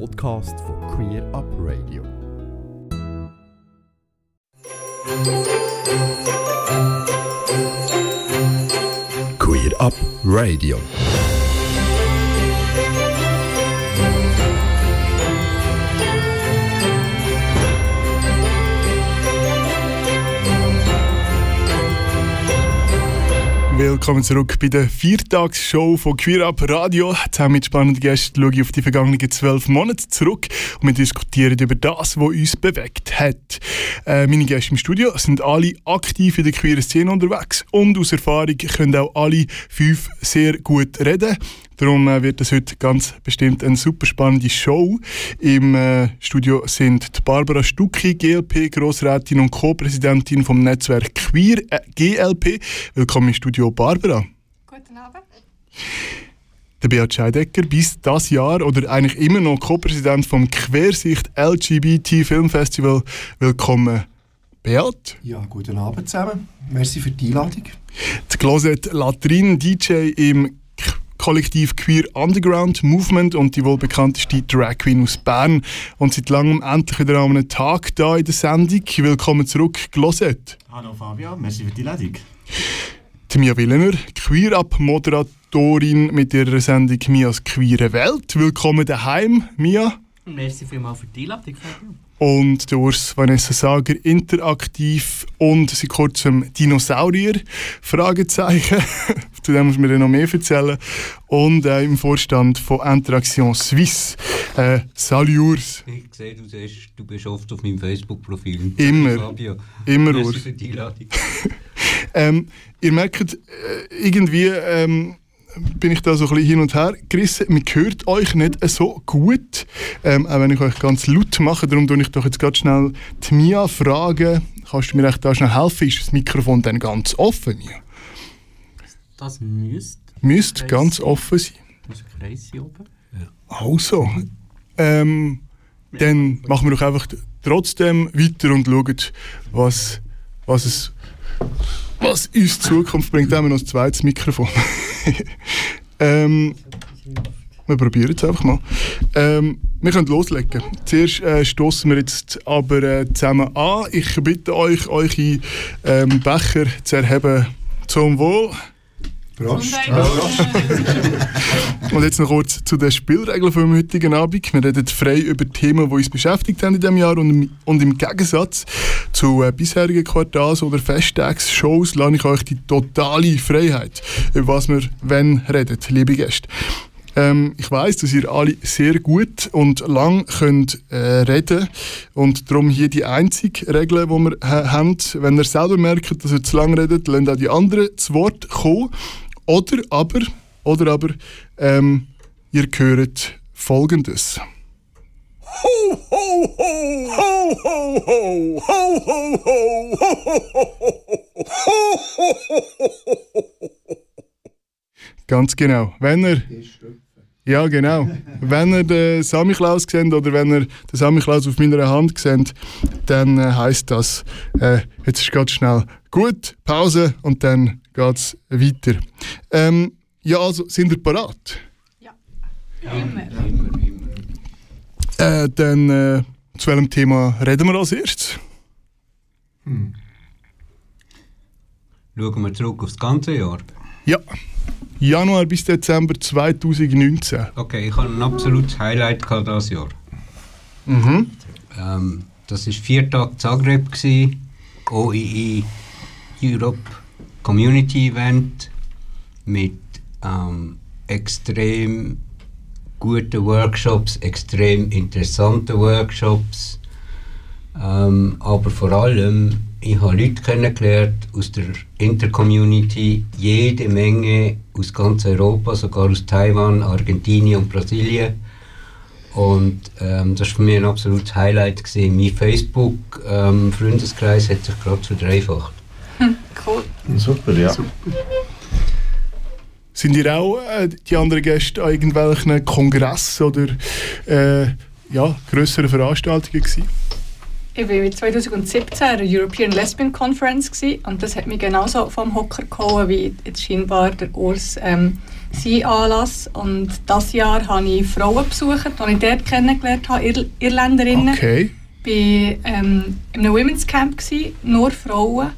Podcast von Queer Up Radio. Queer Up Radio. Willkommen zurück bei der Viertagsshow von Queer Up Radio. Zusammen mit spannenden Gästen schaue ich auf die vergangenen zwölf Monate zurück und wir diskutieren über das, was uns bewegt hat. Äh, meine Gäste im Studio sind alle aktiv in der queeren Szene unterwegs und aus Erfahrung können auch alle fünf sehr gut reden. Darum äh, wird es heute ganz bestimmt eine super spannende Show. Im äh, Studio sind die Barbara Stucki, GLP, Grossrätin und Co-Präsidentin vom Netzwerk Queer äh, GLP. Willkommen im Studio, Barbara. Guten Abend. Der Beat Scheidecker, bis das Jahr oder eigentlich immer noch Co-Präsident vom Quersicht LGBT Filmfestival. Willkommen, Beat. Ja, guten Abend zusammen. Merci für die Einladung. Die Closet Latrin DJ im Kollektiv Queer Underground Movement und die wohl bekannteste Drag Queen aus Bern. Und seit langem endlich wieder an einem Tag da in der Sendung. Willkommen zurück, Glosette. Hallo Fabio, merci für die Leitung. Die Mia Willener, Queer-Up-Moderatorin mit ihrer Sendung Mias Queere Welt. Willkommen daheim, Mia. Merci vielmals für die Einladung, Fabio. Und der Urs Vanessa Sager, interaktiv und seit kurzem Dinosaurier, Fragezeichen. Zu dem muss mir dann noch mehr erzählen. Und äh, im Vorstand von Interaction Suisse. Äh, salut Urs. Ich sehe, du, siehst, du bist oft auf meinem Facebook-Profil. Immer. Fabio. Immer, Urs. Ähm, ihr merkt, äh, irgendwie ähm, bin ich da so ein bisschen hin und her gerissen. Man hört euch nicht so gut, ähm, auch wenn ich euch ganz laut mache. Darum tue ich doch jetzt ganz schnell die Mia fragen. Kannst du mir echt da schnell helfen? Ist das Mikrofon dann ganz offen, Mia? Das müsste. Müsste ganz offen sein. Das ist ein Kreis hier oben. Also, ähm, dann machen wir doch einfach trotzdem weiter und schauen, was, was, es, was uns Zukunft bringt. Haben wir noch ein zweites Mikrofon. ähm, wir probieren es einfach mal. Ähm, wir können loslegen. Zuerst äh, stoßen wir jetzt aber äh, zusammen an. Ich bitte euch, eure ähm, Becher zu erheben zum Wohl. Prost. Und jetzt noch kurz zu den Spielregeln vom heutigen Abend. Wir reden frei über Themen, die uns beschäftigt haben in diesem Jahr und im, und im Gegensatz zu äh, bisherigen Quartals- oder Festtagsshows lasse ich euch die totale Freiheit, über was wir wenn reden, liebe Gäste. Ähm, ich weiß, dass ihr alle sehr gut und lang könnt äh, reden und darum hier die einzige Regel, die wir ha haben. Wenn ihr selber merkt, dass ihr zu lang redet, lasst auch die anderen zu Wort kommen. Oder aber, oder aber ähm, ihr hört Folgendes. Ganz genau. Wenn ihr ja, genau. wenn ihr den Samichlaus seht oder wenn ihr den Samichlaus auf meiner Hand seht, dann äh, heisst das, äh, jetzt ist ganz schnell. Gut, Pause und dann geht es weiter. Ähm, ja, also, sind ihr parat? Ja. Immer. Äh, dann, äh, zu welchem Thema reden wir als erstes? Schauen wir zurück auf das ganze Jahr. Ja, Januar bis Dezember 2019. Okay, ich hatte ein absolutes Highlight gehabt dieses Jahr. Mhm. Ähm, das war vier Tage Zagreb, gewesen, OII Europe Community Event mit ähm, extrem guten Workshops, extrem interessanten Workshops. Ähm, aber vor allem, ich habe Leute kennengelernt aus der Intercommunity, jede Menge aus ganz Europa, sogar aus Taiwan, Argentinien und Brasilien. Und ähm, das war für mich ein absolutes Highlight. Gewesen. Mein Facebook-Freundeskreis hat sich gerade verdreifacht. Cool. Super, ja. Sind ihr auch äh, die anderen Gäste an irgendwelchen Kongressen oder äh, ja, grösseren Veranstaltungen gewesen? ich war 2017 an der European Lesbian Conference gewesen, und das hat mich genauso vom Hocker gehauen wie jetzt scheinbar der Urs ähm, sein Anlass. Und dieses Jahr habe ich Frauen besucht, die ich dort kennengelernt habe, Ir Irländerinnen. Okay. Ich war ähm, in einem Women's Camp, gewesen, nur Frauen.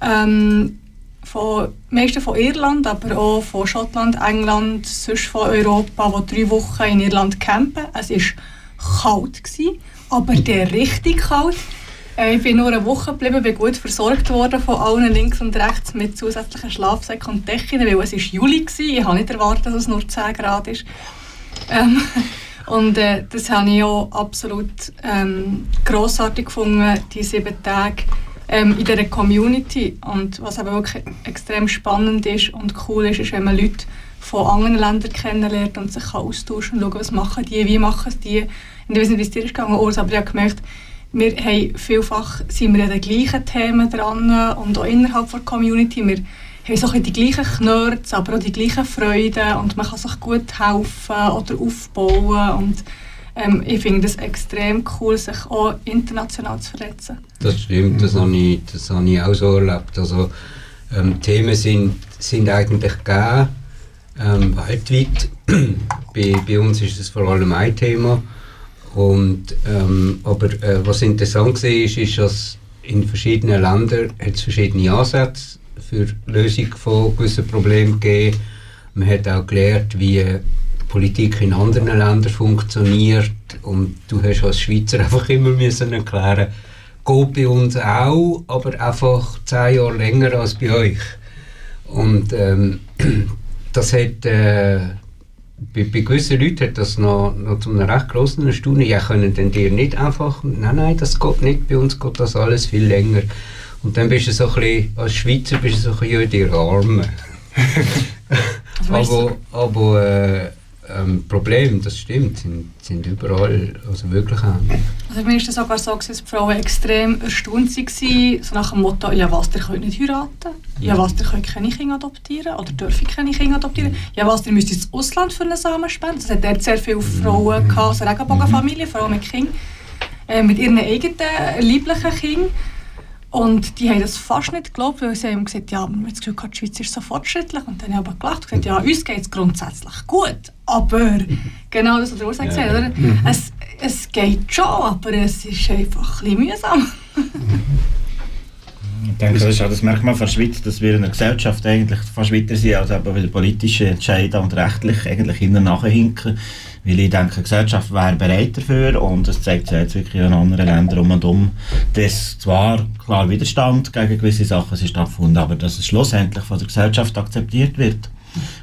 Ähm, von, meisten von Irland, aber auch von Schottland, England, sonst von Europa, die drei Wochen in Irland campen. Es war kalt, gewesen, aber der richtig kalt. Äh, ich bin nur eine Woche geblieben, bin gut versorgt worden von allen links und rechts mit zusätzlichen Schlafsäcken und Decken, weil es war Juli war. Ich habe nicht erwartet, dass es nur 10 Grad ist. Ähm, und äh, das habe ich auch absolut ähm, grossartig gefunden, die sieben Tage ähm, in dieser Community. Und was aber wirklich extrem spannend ist und cool ist, ist, wenn man Leute von anderen Ländern kennenlernt und sich kann und schauen, was machen die, wie machen die. Und ich weiß nicht, wie es dir ist gegangen, Urs, aber ich habe gemerkt, wir haben vielfach sind wir an den gleichen Themen dran und auch innerhalb der Community. Wir haben so die gleichen Knurz, aber auch die gleichen Freuden und man kann sich gut helfen oder aufbauen und ähm, ich finde es extrem cool, sich auch international zu verletzen. Das stimmt, das habe ich, das habe ich auch so erlebt. Also, ähm, Themen sind, sind eigentlich gegeben, ähm, weltweit. bei, bei uns ist es vor allem ein Thema. Und, ähm, aber äh, was interessant war, ist, ist, dass in verschiedenen Ländern es verschiedene Ansätze für die Lösung von gewissen Problemen gegeben. Man hat auch gelernt, wie Politik in anderen Ländern funktioniert und du hast als Schweizer einfach immer müssen erklären, geht bei uns auch, aber einfach zehn Jahre länger als bei euch. Und ähm, das hat äh, bei, bei gewissen Leuten hat das noch, noch zu einer recht grossen Erstaunen. Ja, können denn dir nicht einfach, nein, nein, das geht nicht, bei uns geht das alles viel länger. Und dann bist du so ein bisschen, als Schweizer bist du so ein bisschen in die Arme. aber aber äh, ähm, Probleme, das stimmt, sind, sind überall, also wirklich auch. Also mir ist das sogar so, dass die Frauen extrem erstaunt waren, so nach dem Motto, ja was, ihr könnt nicht heiraten, ja was, ihr könnt keine Kinder adoptieren oder dürfen keine Kinder adoptieren, ja was, ihr müsst ins Ausland für einen Samen spenden. Es hat dort sehr viele Frauen, gehabt, also Regenbogenfamilien, Frauen mit Kindern, äh, mit ihren eigenen leiblichen Kindern. Und die haben das fast nicht geglaubt, weil sie haben gesagt, ja, man hat das Gefühl, die Schweiz ist so fortschrittlich. Und dann haben sie aber gelacht und gesagt, ja, uns geht es grundsätzlich gut. Aber genau das, was der Urs gesagt oder? Es, es geht schon, aber es ist einfach ein bisschen mühsam. Ich denke, das ist auch das Merkmal von der Schweiz, dass wir in einer Gesellschaft eigentlich fast weiter sind, als aber wieder politische Entscheidungen und rechtlich eigentlich hinten nachhinken. Weil ich denke, die Gesellschaft wäre bereit dafür und das zeigt sich jetzt wirklich in anderen Ländern um und um, dass zwar klar Widerstand gegen gewisse Sachen ist stattgefunden, aber dass es schlussendlich von der Gesellschaft akzeptiert wird.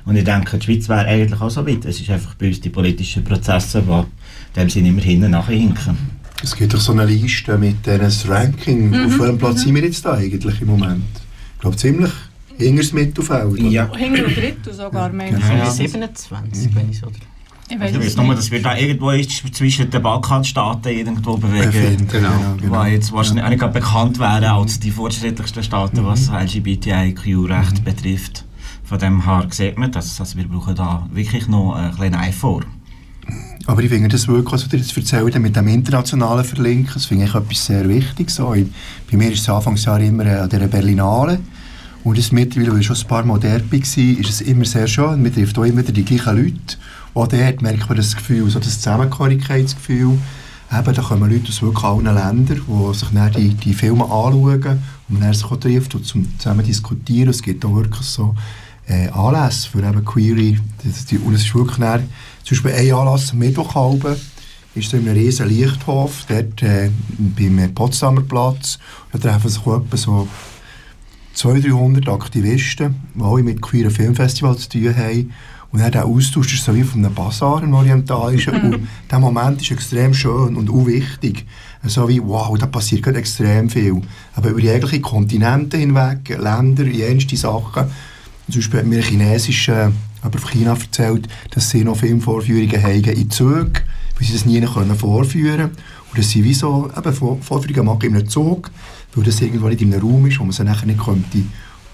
Und ich denke, die Schweiz wäre eigentlich auch so weit. Es ist einfach bei uns die politischen Prozesse, die in dem Sinne immer hinten nachhinken. Es gibt doch so eine Liste mit diesem Ranking. Mhm, Auf welchem Platz sind wir jetzt da eigentlich im Moment? Ich glaube ziemlich hinter das Mittelfeld. oder? Ja. Hinter und Drittel sogar, ich. genau. Ja. 27, wenn ich so. Ich Also, weiß ich es weiß nur, dass wir da irgendwo ist zwischen den Balkanstaaten irgendwo bewegen. Befinden, Genau. genau, genau. Die jetzt wahrscheinlich auch nicht gerade bekannt wären als die fortschrittlichsten Staaten, was LGBTIQ-Recht betrifft. Von dem her sieht man das. Also wir brauchen da wirklich noch ein kleines Ei vor. Aber ich finde das wirklich, was du jetzt erzählt mit dem internationalen Verlinken, das finde ich etwas sehr Wichtiges. So, bei mir ist es Anfangsjahr immer äh, an der Berlinale. Und das mittlerweile, weil ich schon ein paar Mal dort war, ist es immer sehr schön. Man trifft auch immer die gleichen Leute. Auch dort merkt man das Gefühl, so das Zusammengehörigkeitsgefühl. Eben, da kommen Leute aus wirklich allen Ländern, die sich dann die, die Filme anschauen und dann sich auch trifft und zusammen diskutieren. Es gibt auch wirklich so äh, Anlässe für eben Query. Das, die, und es ist wirklich dann, zum Beispiel ein Anlass am ist so in einem riesen Lichthof, dort äh, beim Potsdamer Platz. Da treffen sich etwa so 200, 300 Aktivisten, die alle mit queeren Filmfestivals zu tun haben. Und dann der Austausch ist so wie von einem Basar, einem orientalischen. und der Moment ist extrem schön und auch wichtig. So wie, wow, da passiert gerade extrem viel. Aber über jegliche Kontinente hinweg, Länder, jenste Sachen. Zum Beispiel hat mir ein chinesischer aber auf China erzählt, dass sie noch Filmvorführungen haben in Zügen, weil sie das nie können vorführen Und dass sie wie so eben Vor- Vorführungen machen in einem Zug, weil das irgendwo nicht in einem Raum ist, wo man sie nachher nicht könnte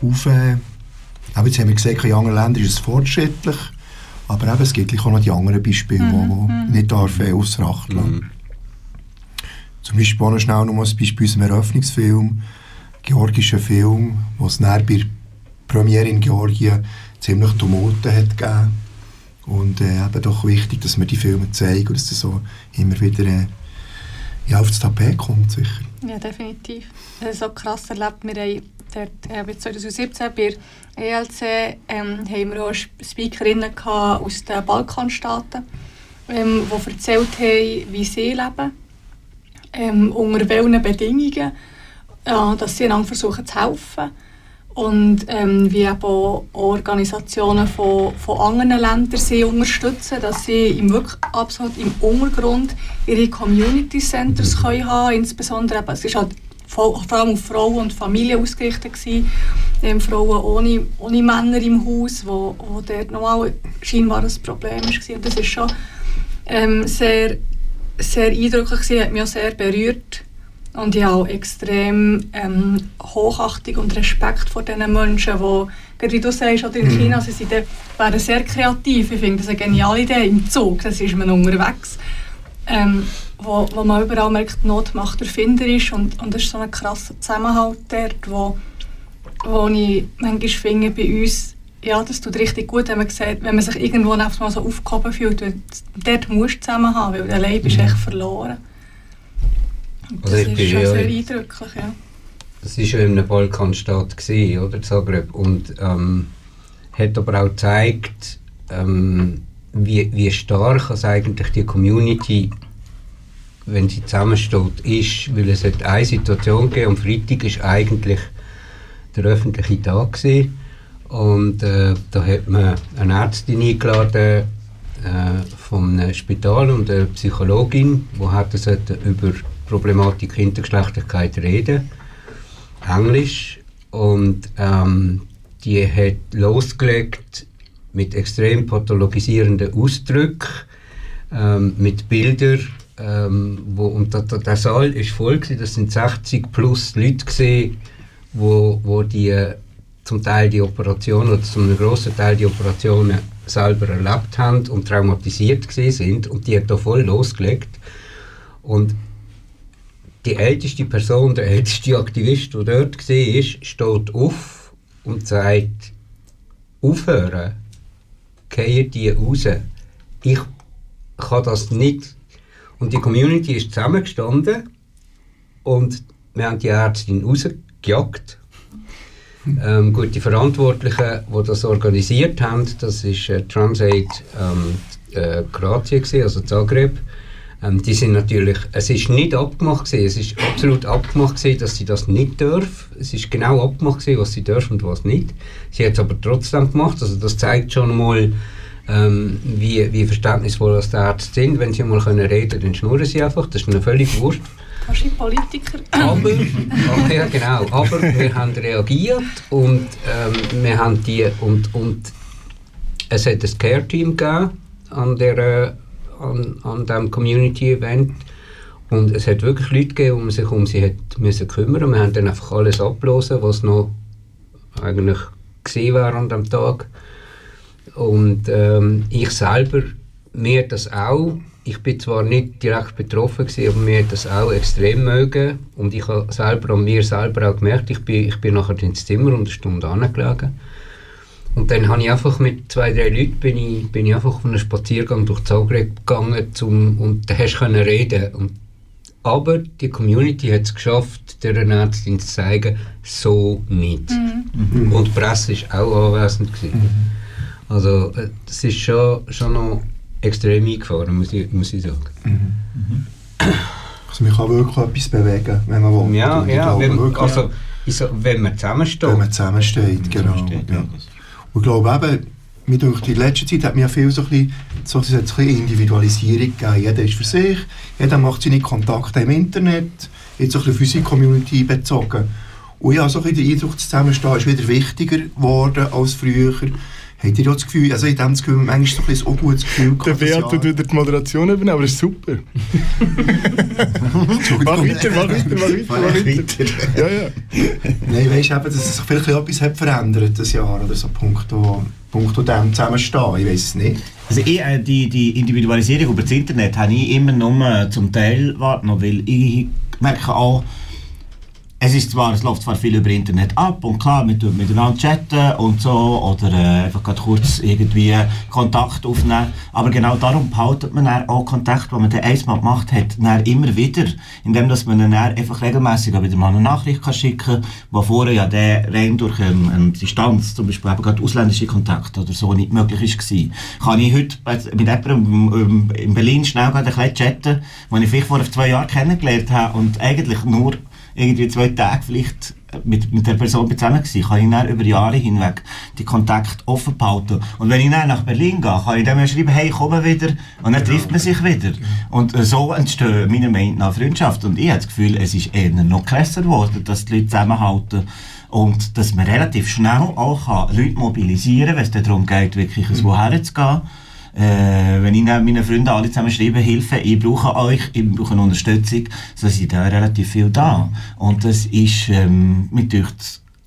auf... Äh, aber jetzt haben wir gesagt, in anderen Ländern ist es fortschrittlich, aber eben, es gibt auch noch die anderen Beispiele, die wo nicht darf, äh, ausser Acht lassen. Zum Beispiel auch noch schnell noch mal ein Beispiel aus dem Eröffnungsfilm, georgischen Film, wo es näher bei Premiere in Georgien ziemlich Tumulte hat gegeben. Und äh, eben doch wichtig, dass man die Filme zeigen und dass das so immer wieder äh, ja, auf das Tapet kommt, sicher. Ja, definitiv. Das ist so krass erlebt. Wir haben dort, äh, 2017 bei ELC ähm, haben wir auch Speakerinnen aus den Balkanstaaten, ähm, die erzählt haben, wie sie leben, ähm, unter welchen Bedingungen, ja, dass sie einander versuchen zu helfen. Und ähm, wie eben auch Organisationen von, von anderen Ländern sie unterstützen, dass sie im wirklich absolut im Untergrund ihre Community Centers können haben insbesondere eben, es ist halt vor vor allem auf Frauen und Familien ausgerichtet gewesen. Ähm, Frauen ohne, ohne Männer im Haus, wo, wo dort nochmal scheinbar ein Problem war. Und das ist schon ähm, sehr, sehr eindrücklich gewesen, hat mich auch sehr berührt. Und ich habe auch extrem ähm, Hochachtung und Respekt vor diesen Menschen, die, gerade wie du sagst, oder in China, sie sind, wären sehr kreativ. Ich finde das eine geniale Idee. Im Zug, das ist man unterwegs. Ähm, wo, wo man überall merkt, die Not macht erfinderisch und, und das ist so ein krasser Zusammenhalt dort, wo, wo ich manchmal finde, bei uns, ja, das tut richtig gut, wenn man, sieht, wenn man sich irgendwo einfach mal so aufgehoben fühlt. Dort musst du zusammen haben, weil allein bist du echt verloren. Also das ich ist schon ja- sehr eindrücklich, ja. Das war ja in einem Balkanstaat, gewesen, oder, Zagreb, und ähm, hat aber auch gezeigt, ähm, wie, wie stark also eigentlich die Community, wenn sie zusammensteht, ist, weil es hat eine Situation gegeben, am Freitag ist eigentlich der öffentliche Tag gewesen, und äh, da hat man eine Ärztin eingeladen äh, vom Spital und eine Psychologin, die hat das über Problematik Intergeschlechtlichkeit reden. Englisch. Und ähm, die hat losgelegt mit extrem pathologisierenden Ausdrücken, ähm, mit Bildern, ähm, wo, und der, der, Saal ist voll gewesen, das sind 60 plus Leute gewesen, wo, wo die äh, zum Teil die Operationen oder zum grossen Teil die Operationen selber erlebt haben und traumatisiert gewesen sind. Und die hat da voll losgelegt. Und die älteste Person, der älteste Aktivist, der dort war, steht auf und sagt, aufhören, gehen die raus. Ich kann das nicht. Und die Community ist zusammengestanden und wir haben die Ärztin rausgejagt. Ähm, gut, die Verantwortlichen, die das organisiert haben, das ist äh, Transaid ähm, äh, Kroatien, gewesen, also Zagreb. Ähm, die sind natürlich, es ist nicht abgemacht gewesen, es ist absolut abgemacht gewesen, dass sie das nicht dürfen. Es ist genau abgemacht gewesen, was sie dürfen und was nicht. Sie hat es aber trotzdem gemacht, also das zeigt schon mal, ähm, wie, wie verständnisvoll das die Ärzte sind. Wenn sie mal können reden dann schnurren sie einfach, das ist ihnen völlig wurscht. Wie Politiker. Aber, ach ja, genau, aber wir haben reagiert und ähm, wir haben die und, und es hat ein Care-Team gegeben an, der, äh, an, an diesem Community-Event und es hat wirklich Leute gegeben, die sich um sie hat müssen kümmern. Wir haben dann einfach alles abgelesen, was noch eigentlich gesehen wäre an dem Tag. Und ähm, ich selber, mir das auch, ich bin zwar nicht direkt betroffen gewesen, aber mir das auch extrem mögen. Und ich habe selber an mir selber auch gemerkt, ich bin, ich bin nachher ins Zimmer und eine Stunde angelegen. Und dann habe ich einfach mit zwei, drei Leuten bin ich, bin ich einfach auf einen Spaziergang durch Zagreb gegangen zum, und da hast du können reden. Und, aber die Community hat es geschafft, der Ärztin zu zeigen, so nicht. Und die Presse war auch anwesend. Gewesen. Also äh, das ist schon, schon noch extrem eingefahren, muss ich, muss ich sagen. Also man kann wirklich etwas bewegen, wenn man will. Ja, ja, glaube wenn, wirklich, also, so, wenn man zusammensteht. wenn man zusammensteht, genau. Zusammensteht, ja. ja, Und ich glaube eben, mir denkt, in letzter Zeit hat mir ja viel so ein bisschen, so, ein bisschen Individualisierung gegeben. Jeder ist für sich, jeder macht seine Kontakte im Internet, jetzt so ein bisschen für seine Community bezogen. Und habe so ein bisschen den Eindruck, das Zusammenstehen ist wieder wichtiger geworden als früher. Habt ihr auch das Gefühl, also ich habe das Gefühl, manchmal so ein bisschen ein ungutes Gefühl Der Beat tut wieder die Moderation übernehmen, aber das ist super. Mach weiter, mach weiter, mach weiter, mach weiter. Ja, ja. Nein, weisst eben, dass sich vielleicht etwas hat verändert das Jahr oder so punkto, punkto dem Zusammenstehen. Ich weiß es nicht. Also ich, äh, die, die Individualisierung über das Internet habe ich immer nur zum Teil wahrgenommen, weil ich merke auch, es ist zwar, es läuft zwar viel über Internet ab und klar, wir tun miteinander chatten und so oder äh, einfach gerade kurz irgendwie Kontakt aufnehmen, aber genau darum behaltet man dann auch Kontakt, den man dann einmal gemacht hat, dann immer wieder, indem dass man dann einfach regelmäßig wieder mal eine Nachricht kann schicken kann, die vorher ja der rein durch ähm, eine Distanz, zum Beispiel eben gerade ausländische Kontakte oder so nicht möglich war. Kann ich heute mit jemandem in Berlin schnell gerade ein bisschen chatten, den ich vielleicht vor zwei Jahren kennengelernt habe und eigentlich nur irgendwie zwei Tage vielleicht mit, mit der Person zusammen gewesen, kann ich dann über Jahre hinweg die Kontakte offen behalten. Und wenn ich dann nach Berlin gehe, kann ich dann schreiben, hey, komm wieder. Und dann trifft man sich wieder. Und äh, so entstehen meiner Meinung nach Freundschaften. Und ich habe das Gefühl, es ist eher noch krasser geworden, dass die Leute zusammenhalten. Und dass man relativ schnell auch kann Leute mobilisieren kann, wenn es darum geht, wirklich mhm. woher zu gehen. Äh, wenn ich meinen Freunden alle zusammen schreibe, Hilfe, ich brauche euch, ich brauche Unterstützung, so sind da relativ viel da. Und das ist, ähm, mit durch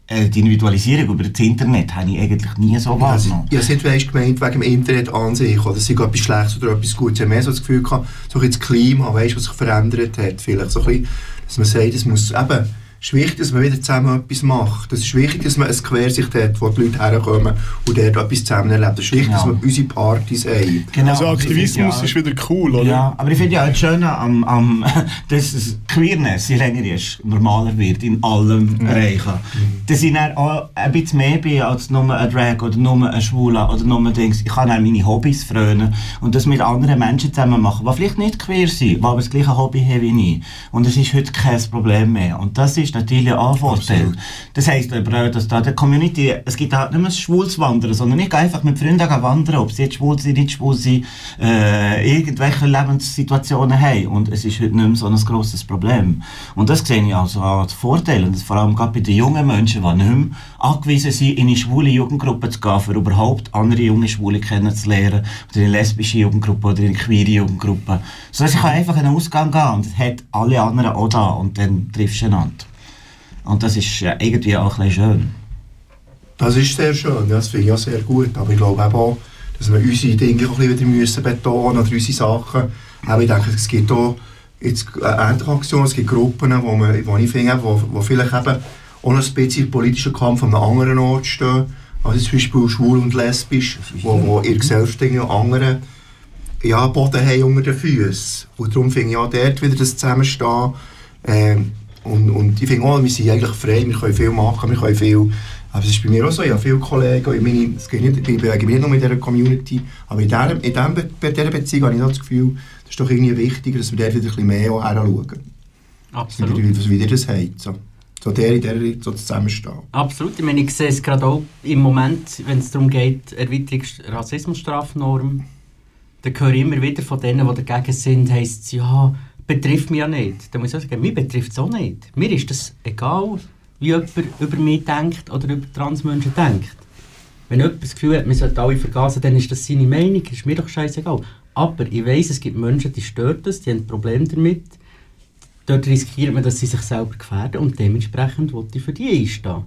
äh, die Individualisierung über das Internet habe ich eigentlich nie so wahrgenommen. Ja, Sie haben gemeint, wegen dem Internet an sich, oder sei etwas Schlechtes oder etwas Gutes. Ich habe mehr so das Gefühl gehabt, so ein das Klima, weißt, was sich verändert hat, vielleicht so ein bisschen, dass man sagt, es muss eben es ist wichtig, dass man wieder zusammen etwas macht. Es ist wichtig, dass man eine Quersicht hat, wo die Leute herkommen und dort etwas zusammen erleben. Es ist wichtig, genau. dass wir unsere Partys haben. Genau. Also Aktivismus ja, ist wieder cool, oder? Ja, aber ich finde ja das Schöne am, am dass Queerness, je länger ist, normaler wird in allen ja. Bereichen. Mhm. Dass ich dann auch ein bisschen mehr bin als nur ein Drag oder nur ein Schwuler oder nur Dings. Ich kann dann meine Hobbys frönen und das mit anderen Menschen zusammen machen, die vielleicht nicht queer sind, die aber das gleiche Hobby haben wie ich. Und es ist heute kein Problem mehr. Und das ist ist natürlich auch ein Vorteil. Das heisst aber auch, dass da der Community, es gibt halt nicht mehr schwules Wandern, sondern ich gehe einfach mit Freunden wandern, ob sie jetzt schwul sind, nicht schwul sind, äh, irgendwelche Lebenssituationen haben. Und es ist heute nicht mehr so ein grosses Problem. Und das sehe ich also als Vorteil, und vor allem gerade bei den jungen Menschen, die nicht mehr angewiesen sind, in eine schwule Jugendgruppe zu gehen, für überhaupt andere junge Schwule kennenzulernen, oder in eine lesbische Jugendgruppe oder in eine queere Jugendgruppe. So dass ich einfach in den Ausgang gehen und das hat alle anderen auch da und dann triffst du einander. Und das ist äh, irgendwie auch ein bisschen schön. Das ist sehr schön, ja, das finde ich auch sehr gut. Aber ich glaube auch, dass wir unsere Dinge auch ein bisschen müssen betonen oder unsere Sachen. Aber ich denke, es gibt auch jetzt ähnliche Aktionen, es gibt Gruppen, wo, man, wo ich finde, wo, wo vielleicht eben auch noch ein bisschen politischer Kampf an einem anderen Ort stehen. Also zum Beispiel schwul und lesbisch, wo, wo in der Gesellschaft andere ja, Boden haben unter den Füßen. Und darum finde ich auch dort wieder das Zusammenstehen. Ähm, und, und ich finde auch, wir sind eigentlich frei, wir können viel machen, wir können viel... Aber es ist bei mir auch so, ich habe viele Kollegen, ich, meine, es geht nicht, ich bewege mich nicht nur mit dieser Community, aber in dieser, in diesem, bei dieser Beziehung habe ich das Gefühl, das ist doch irgendwie wichtiger, dass wir dort wieder ein bisschen mehr heranschauen. Absolut. Wie, wie ihr das habt. So. So der in der so zusammenstehen. Absolut. Ich meine, ich sehe es gerade auch im Moment, wenn es darum geht, Erweiterung Rassismusstrafnorm, da höre ich immer wieder von denen, die dagegen sind, heisst es, ja, betrifft mich ja nicht. Da muss ich auch sagen, mich betrifft es auch nicht. Mir ist das egal, wie jemand über mich denkt oder über Transmenschen denkt. Wenn jemand das Gefühl hat, wir sollten alle vergasen, dann ist das seine Meinung, ist mir doch scheißegal. Aber ich weiß, es gibt Menschen, die stört das, die haben ein Problem damit. Dort riskiert man, dass sie sich selber gefährden und dementsprechend wollte ich für die einstehen.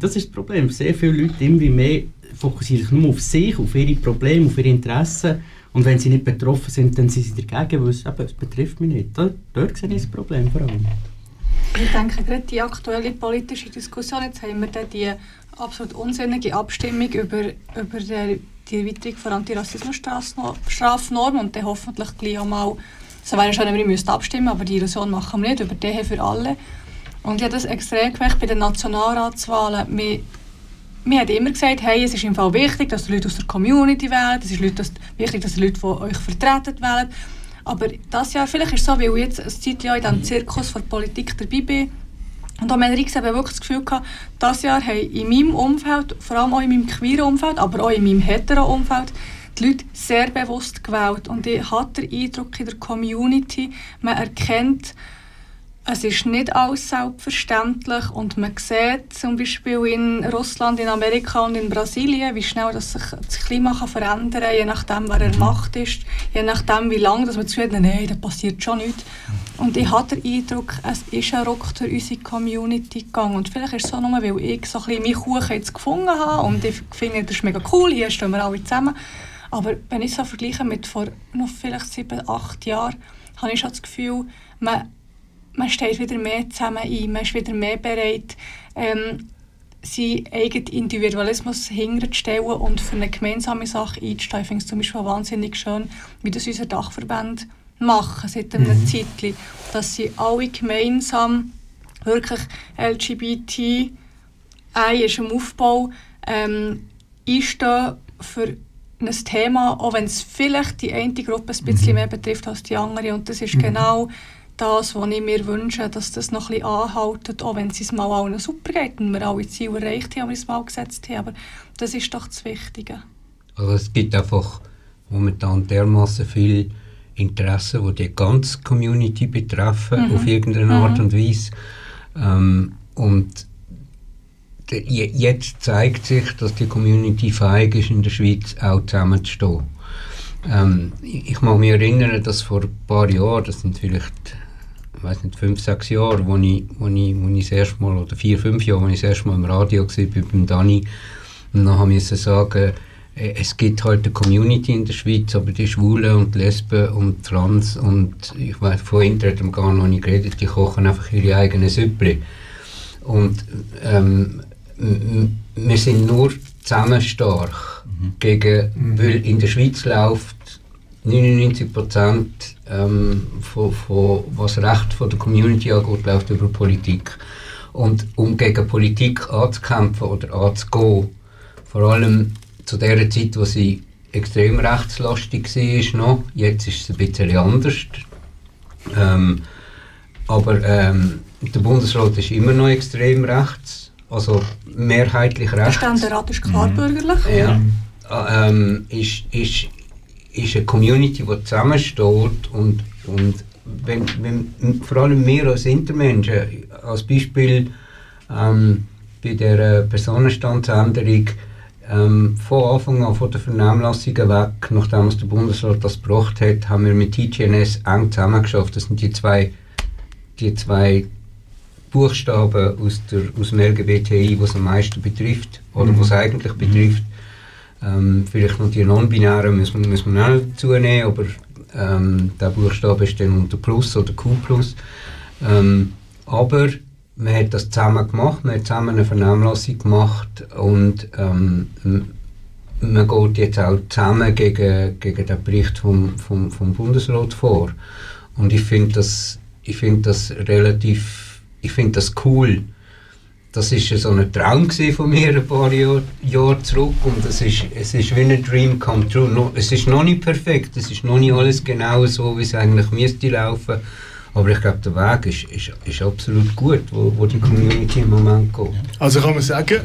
Das ist das Problem. Sehr viele Leute immer mehr fokussieren sich nur auf sich, auf ihre Probleme, auf ihre Interessen und wenn sie nicht betroffen sind, dann sind sie dagegen, weil es, eben, es betrifft mich nicht. Da, dort sehe ich das Problem vor allem. Ich denke, gerade die aktuelle politische Diskussion, jetzt haben wir dann die absolut unsinnige Abstimmung über, über die, die Erweiterung der Antirassismusstrafnorm und dann hoffentlich gleich auch mal, es wäre schön, wenn wir abstimmen aber die Illusion machen wir nicht, über die für alle. Und ich habe das extrem gemerkt bei den Nationalratswahlen. Wir, wir haben immer gesagt, hey, es ist im Fall wichtig, dass die Leute aus der Community wählen, es ist Leute, dass, wichtig, dass die Leute, die euch vertreten, wählen. Aber das Jahr, vielleicht ist es so, weil ich jetzt ein Zeitchen in diesem Zirkus der Politik dabei bin, und auch Menrix eben wirklich das Gefühl gehabt, dieses Jahr haben in meinem Umfeld, vor allem auch in meinem queeren Umfeld, aber auch in meinem hetero Umfeld, die Leute sehr bewusst gewählt. Und ich hatte den Eindruck in der Community, man erkennt, es ist nicht alles selbstverständlich und man sieht zum Beispiel in Russland, in Amerika und in Brasilien, wie schnell das sich das Klima kann verändern kann, je nachdem, wer er Macht ist, je nachdem, wie lange dass man hat, nein, da passiert schon nichts. Und ich habe den Eindruck, es ist ein Ruck durch unsere Community gegangen und vielleicht ist es so nur, weil ich so ein bisschen meinen Kuchen jetzt gefunden habe und ich finde, das ist mega cool, hier stehen wir alle zusammen. Aber wenn ich so vergleiche mit vor noch vielleicht sieben, acht Jahren, habe ich schon das Gefühl, man, man steht wieder mehr zusammen ein, man ist wieder mehr bereit, ähm, seinen eigenen Individualismus hinterzustellen und für eine gemeinsame Sache einzustehen. Ich finde es zum Beispiel wahnsinnig schön, wie das unsere Dachverbände machen seit einem mhm. Zeitchen, dass sie alle gemeinsam wirklich LGBT ist im Aufbau ähm, einstehen für ein Thema, auch wenn es vielleicht die eine Gruppe ein bisschen mhm. mehr betrifft als die andere. Und das ist mhm. genau das, was ich mir wünsche, dass das noch ein bisschen anhaltet, auch wenn es mal allen super geht und wir alle Ziele erreicht haben, die wir mal gesetzt haben. Aber das ist doch das Wichtige. Also es gibt einfach momentan dermaßen viel Interessen, die die ganze Community betreffen, mhm. auf irgendeine Art mhm. und Weise. Ähm, und jetzt zeigt sich, dass die Community fähig ist, in der Schweiz auch zusammenzustehen. Ähm, ich mag mich erinnern, dass vor ein paar Jahren, das sind vielleicht ich weiß nicht, fünf, sechs Jahre, wo ich, wo ich, wo ich das erste Mal, oder vier, fünf Jahre, wo ich das erste Mal im Radio war, beim Dani, und dann musste ich sagen, äh, es gibt halt eine Community in der Schweiz, aber die Schwulen und Lesben und Trans und ich weiß, von Internet haben gar noch nicht geredet, die kochen einfach ihre eigenen Süppli. Und ähm, wir sind nur zusammen stark mhm. gegen, mhm. weil in der Schweiz läuft 99 Prozent ähm, von, von, was Recht von der Community angeht, läuft über Politik. Und um gegen Politik anzukämpfen oder anzugehen, vor allem zu der Zeit, wo sie extrem rechtslastig war, noch, jetzt ist es ein bisschen anders. Ähm, aber ähm, der Bundesrat ist immer noch extrem rechts, also mehrheitlich rechts. Der Ständerat ist klar mhm. bürgerlich. Ja, ähm, ist, ist ist eine Community, die zusammensteht und, und wenn, wenn, vor allem wir als Intermenschen, als Beispiel ähm, bei der Personenstandsänderung ähm, von Anfang an, von der Vernehmlassung weg, nachdem es der Bundesrat das gebracht hat, haben wir mit TGNS eng zusammengeschafft. Das sind die zwei, die zwei Buchstaben aus, der, aus dem LGBTI, was am meisten betrifft, oder mhm. was eigentlich betrifft. Ähm, vielleicht noch die Non-Binären müssen, müssen wir auch dazu nehmen, aber ähm, der Buchstabe ist dann unter Plus oder Q+. Ähm, aber man hat das zusammen gemacht, man hat zusammen eine Vernehmlassung gemacht und ähm, man geht jetzt auch zusammen gegen, gegen den Bericht vom, vom, vom Bundesrat vor. Und ich finde das, find das relativ, ich finde das cool, das ist so ein Traum von mir ein paar Jahre, Jahre zurück und es ist, es ist wie ein Dream come true. No, es ist noch nicht perfekt, es ist noch nicht alles genau so, wie es eigentlich müsste laufen. Aber ich glaube, der Weg ist, ist, ist absolut gut, wo, wo die Community im Moment geht. Also kann man sagen,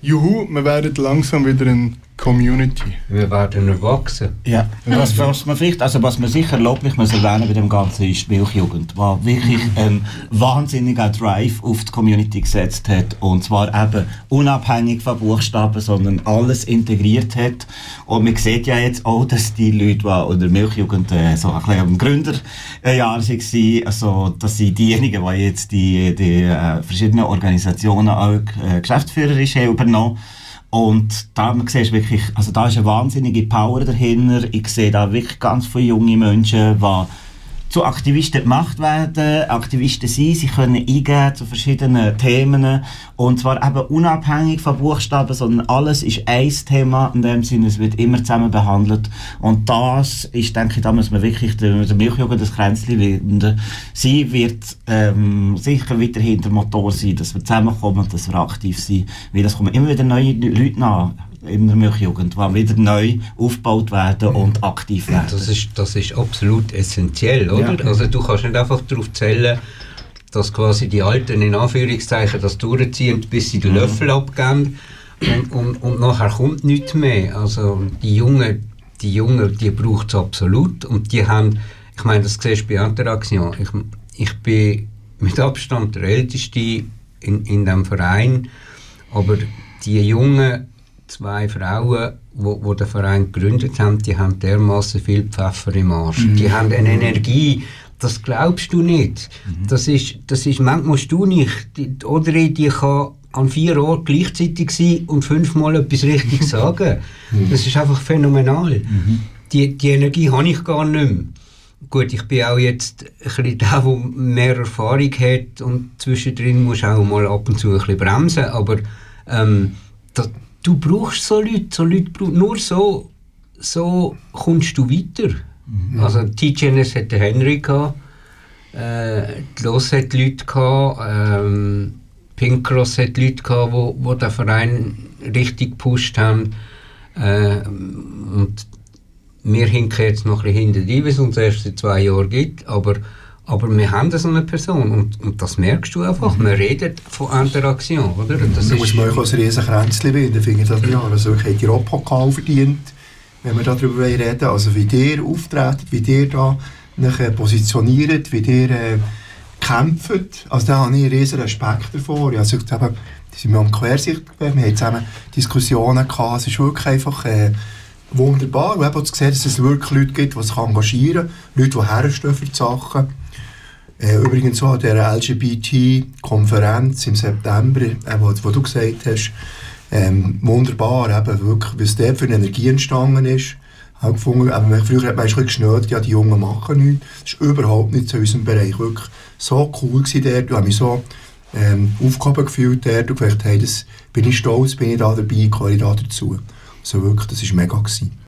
juhu, wir werden langsam wieder ein Community. Wir werden erwachsen. Ja, was, was, man vielleicht, also was man sicher loblich muss erwähnen bei dem Ganzen ist die Milchjugend, die wirklich einen wahnsinnigen Drive auf die Community gesetzt hat. Und zwar eben unabhängig von Buchstaben, sondern alles integriert hat. Und man sieht ja jetzt auch, dass die Leute, die in der Milchjugend äh, so ein bisschen am Gründerjahr waren, also dass sie diejenigen, die jetzt die, die äh, verschiedenen Organisationen auch äh, geschäftsführerisch haben übernommen und da man sieht wirklich, also da ist eine wahnsinnige Power dahinter. Ich sehe da wirklich ganz viele junge Menschen, die zu Aktivisten gemacht werden, Aktivisten sein, sie können eingehen zu verschiedenen Themen. Und zwar eben unabhängig von Buchstaben, sondern alles ist ein Thema in dem Sinne, es wird immer zusammen behandelt. Und das ist, denke ich, da muss man wirklich der, Milchjugend das Kränzchen wenden. Sie wird ähm, sicher weiterhin der Motor sein, dass wir zusammenkommen und dass wir aktiv sind, weil es kommen immer wieder neue Leute nach der Milchjugend, die wieder neu aufgebaut werden und aktiv werden. Das ist, das ist absolut essentiell, oder? Ja. Also du kannst nicht einfach darauf zählen, dass quasi die Alten in Anführungszeichen das durchziehen, bis sie den mhm. Löffel abgeben und, und, und nachher kommt nichts mehr. Also die Jungen, die Jungen, die braucht es absolut und die haben, ich meine, das siehst du bei Interaktion. Ich, ich bin mit Abstand der Älteste in, in diesem Verein, aber die Jungen zwei Frauen, wo, wo den Verein gegründet haben, die haben dermaßen viel Pfeffer im Arsch. Mhm. Die haben eine Energie, das glaubst du nicht. Mhm. Das ist, das ist manchmal du nicht. Die, oder die kann an vier Orten gleichzeitig sein und fünfmal etwas richtig sagen. Das ist einfach phänomenal. Die, die Energie habe ich gar nicht mehr. Gut, ich bin auch jetzt ein bisschen der, der mehr Erfahrung hat und zwischendrin muss auch mal ab und zu ein bisschen bremsen, aber ähm, da, du brauchst so Leute, so Leute nur so, so kommst du weiter. Also TGNS hat den Henry gehabt, äh, die Los hat Leute gehabt, ähm, Pink Cross hat Leute gehabt, wo, wo den Verein richtig gepusht haben. Äh, und wir hinken jetzt noch ein bisschen hinter wie es uns erst seit zwei Jahren gibt, aber, aber wir haben so eine Person und, und das merkst du einfach. Man redet von Interaktion, oder? Das da muss man auch ein riesen Kränzchen winden, finde ich das ja. Also ich hätte die Europapokal verdient, wenn wir darüber reden Also wie ihr auftretet, wie ihr da nachher positioniert, wie ihr äh, kämpft. Also da habe ich einen riesen Respekt davor. Also, ich eben, die sind wir am Quersicht gewesen, wir haben zusammen Diskussionen gehabt. Es ist wirklich einfach äh, wunderbar. Und eben auch zu sehen, dass es wirklich Leute gibt, die sich engagieren, Leute, die herstehen für die Sachen. Äh, übrigens auch an der LGBT-Konferenz im September, äh, wo, wo du gesagt hast, ähm, wunderbar, eben wirklich, was dort für eine Energie entstanden ist. Auch gefunden, eben, früher hat man geschnürt, ja, die Jungen machen nichts. Das ist überhaupt nicht zu unserem Bereich. Wirklich so cool gewesen dort. Ich habe mich so ähm, aufgehoben gefühlt dort und gedacht, hey, das bin ich stolz, bin ich da dabei, gehöre ich da dazu. Also wirklich, das war mega. Gewesen.